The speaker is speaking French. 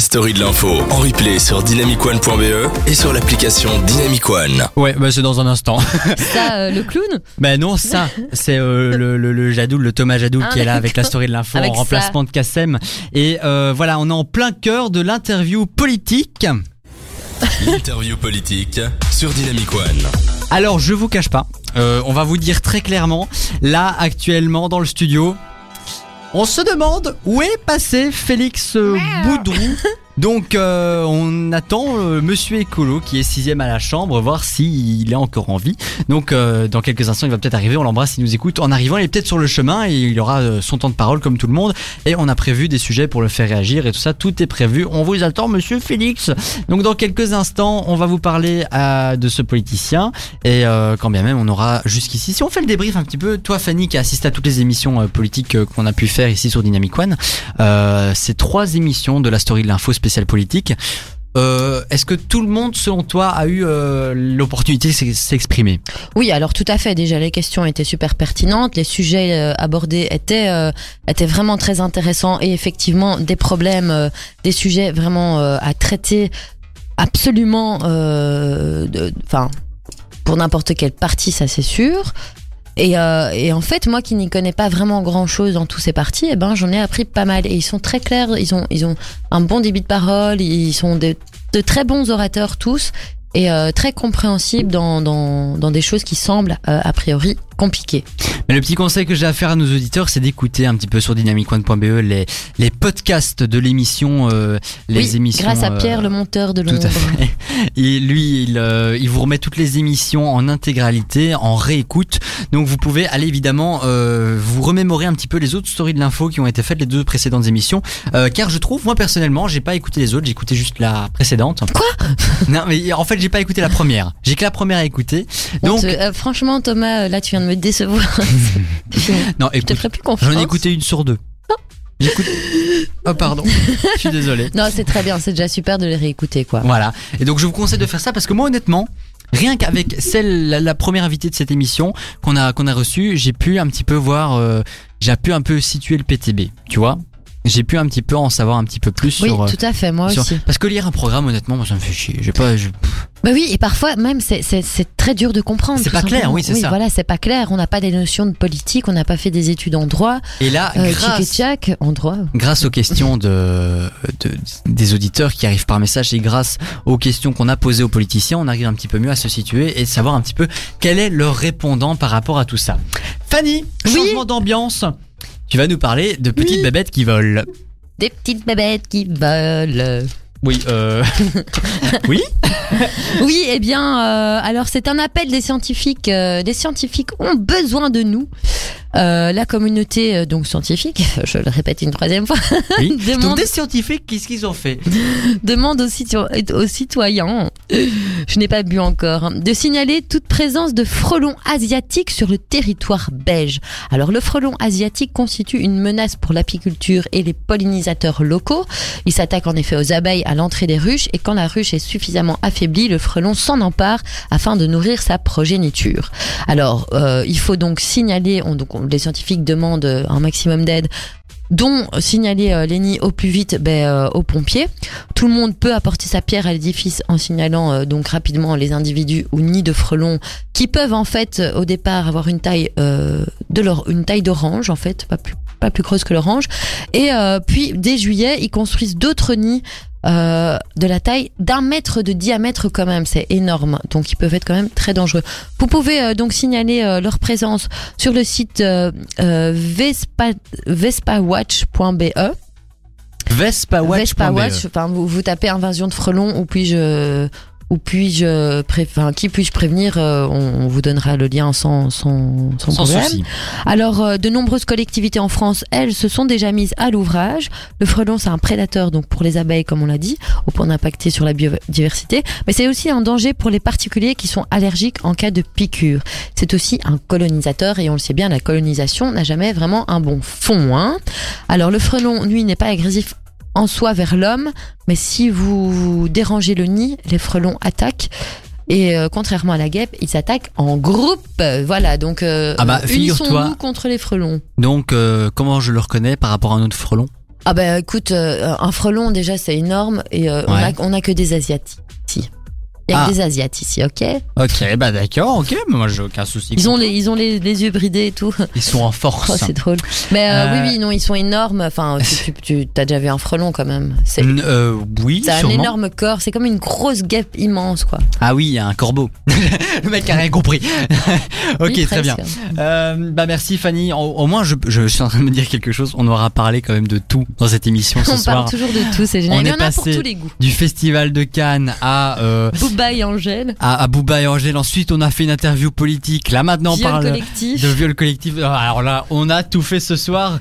la story de l'info en replay sur dynamicone.be et sur l'application Dynamic One. Ouais, bah c'est dans un instant. Ça, euh, le clown bah non, ça, c'est euh, le, le, le Jadoul, le Thomas Jadoul Ah, qui est là avec la story de l'info en ça. remplacement de Kassem. Et euh, voilà, on est en plein cœur de l'interview politique. L'interview politique sur Dynamic One. Alors, je vous cache pas, euh, on va vous dire très clairement, là actuellement dans le studio, on se demande où est passé Félix euh, Boudrou. Donc euh, on attend euh, Monsieur Écolo qui est sixième à la chambre voir s'il est encore en vie. Donc euh, dans quelques instants il va peut-être arriver, on l'embrasse, il nous écoute. En arrivant il est peut-être sur le chemin et il aura euh, son temps de parole comme tout le monde. Et on a prévu des sujets pour le faire réagir et tout ça, tout est prévu. On vous attend Monsieur Félix. Donc dans quelques instants on va vous parler de ce politicien et euh, quand bien même on aura jusqu'ici. Si on fait le débrief un petit peu, toi Fanny qui a assisté à toutes les émissions euh, politiques qu'on a pu faire ici sur Dynamic One, ces trois émissions de la story de l'info spéciale politique. Euh, Est-ce que tout le monde, selon toi, a eu euh, l'opportunité de s'ex- s'exprimer? Oui, alors tout à fait. Déjà, les questions étaient super pertinentes. Les sujets euh, abordés étaient, étaient vraiment très intéressants et effectivement des problèmes, des sujets vraiment à traiter absolument, enfin, pour n'importe quel parti, ça c'est sûr. Et, euh, et en fait, moi qui n'y connais pas vraiment grand chose dans tous ces partis, eh ben, j'en ai appris pas mal. Et ils sont très clairs, ils ont, ils ont un bon débit de parole, ils sont de, de très bons orateurs tous et euh, très compréhensibles dans, dans, dans des choses qui semblent euh, a priori compliquées. Mais le petit conseil que j'ai à faire à nos auditeurs, c'est d'écouter un petit peu sur dynamicone.be les, les podcasts de l'émission, euh, les oui, émissions. grâce à euh, Pierre, le monteur de Tout l'ombre. à fait. Et lui, il, euh, il vous remet toutes les émissions en intégralité, en réécoute. Donc vous pouvez aller évidemment vous remémorer un petit peu les autres stories de l'info qui ont été faites les deux précédentes émissions. Car je trouve, moi personnellement, j'ai pas écouté les autres, j'ai écouté juste la précédente. Quoi? Non, mais en fait, j'ai pas écouté la première. J'ai que la première à écouter. Donc, franchement, Thomas, là, tu viens de me décevoir. non, Je te ferai plus confiance. j'en ai écouté une sur deux. J'écoute. Oh pardon, je suis désolé. Non, c'est très bien. C'est déjà super de les réécouter, quoi. Voilà. Et donc je vous conseille de faire ça parce que moi honnêtement, rien qu'avec celle la, la première invitée de cette émission qu'on a qu'on a reçue, j'ai pu un petit peu voir euh, j'ai pu un peu situer le PTB, tu vois J'ai pu un petit peu en savoir un petit peu plus Oui, sur, euh, tout à fait. Moi sur- aussi. parce que lire un programme honnêtement, moi ça me fait chier. J'ai pas je- Bah oui, et parfois même c'est très dur de comprendre. C'est pas clair, oui, c'est ça. Voilà, c'est pas clair. On n'a pas des notions de politique, on n'a pas fait des études en droit. Et là Euh, grâce en droit. grâce aux questions de, de- des auditeurs qui arrivent par message et grâce aux questions qu'on a posées aux politiciens, on arrive un petit peu mieux à se situer et savoir un petit peu quel est leur répondant par rapport à tout ça. Fanny, Oui. changement d'ambiance. Tu vas nous parler de petites Oui. bébêtes qui volent. Des petites bébêtes qui volent. Oui, euh... oui? Oui, eh bien, euh, alors c'est un appel des scientifiques. euh, des scientifiques ont besoin de nous. Euh, la communauté euh, donc scientifique, je le répète une troisième fois, oui. Donc demande, des scientifiques, qu'est-ce qu'ils ont fait demande aux, aux citoyens, je n'ai pas bu encore, hein, de signaler toute présence de frelons asiatiques sur le territoire belge. Alors le frelon asiatique constitue une menace pour l'apiculture et les pollinisateurs locaux. Il s'attaque en effet aux abeilles à l'entrée des ruches et quand la ruche est suffisamment affaiblie, le frelon s'en empare afin de nourrir sa progéniture. Alors euh, il faut donc signaler, on, donc on- les scientifiques demandent euh, un maximum d'aide dont signaler euh, les nids au plus vite ben, euh, aux pompiers. Tout le monde peut apporter sa pierre à l'édifice en signalant euh, donc rapidement les individus ou nids de frelons qui peuvent en fait euh, au départ avoir une taille euh, d'orange en fait, pas plus pas plus creuse que l'orange. Et euh, puis dès juillet, ils construisent d'autres nids euh, de la taille d'un mètre de diamètre quand même, c'est énorme. Donc ils peuvent être quand même très dangereux. Vous pouvez euh, donc signaler euh, leur présence sur le site vespa, vespawatch.be. Vespa Watch. Vespa Watch, enfin vous, vous tapez invasion de frelons ou puis-je ou puis-je pré- enfin qui puis-je prévenir euh, on, vous donnera le lien sans sans, sans, Sans problème. souci. Alors, euh, de nombreuses collectivités en France, elles, se sont déjà mises à l'ouvrage. Le frelon, c'est un prédateur donc pour les abeilles, comme on l'a dit, au point d'impacter sur la biodiversité. Mais c'est aussi un danger pour les particuliers qui sont allergiques en cas de piqûre. C'est aussi un colonisateur et on le sait bien, la colonisation n'a jamais vraiment un bon fond. Hein. Alors, le frelon, lui, n'est pas agressif en soi vers l'homme, mais si vous dérangez le nid, les frelons attaquent. Et euh, contrairement à la guêpe, ils s'attaquent en groupe. Voilà, donc euh, Ah bah, unissons-nous contre les frelons. Donc euh, comment je le reconnais par rapport à un autre frelon? Ah bah écoute, un frelon déjà c'est énorme et on, a, on a que des asiatiques. Il y a Ah. que des asiates ici, ok Ok, bah d'accord, ok, mais moi j'ai aucun souci. Ils ont les, ils ont les, les yeux bridés et tout. Ils sont en Oh, force. c'est drôle. Mais euh, Euh, oui, oui, non, ils sont énormes. Enfin, tu, tu, tu as déjà vu un frelon quand même. C'est euh, oui, ça a un énorme corps. C'est comme une grosse guêpe immense, quoi. Ah oui, il y a un corbeau. le mec a rien compris. ok, Oui, très bien. bah merci Fanny. Au, au moins, je, je suis en train de me dire quelque chose. On aura parlé quand même de tout dans cette émission ce On soir. parle toujours de tout, c'est génial. On Il y est en a pour passé- tous les goûts. Du festival de Cannes à Booba et Angèle, à, à et Angèle. Ensuite, on a fait une interview politique. Là maintenant, on viol parle collectif. de viol collectif. Alors là, on a tout fait ce soir.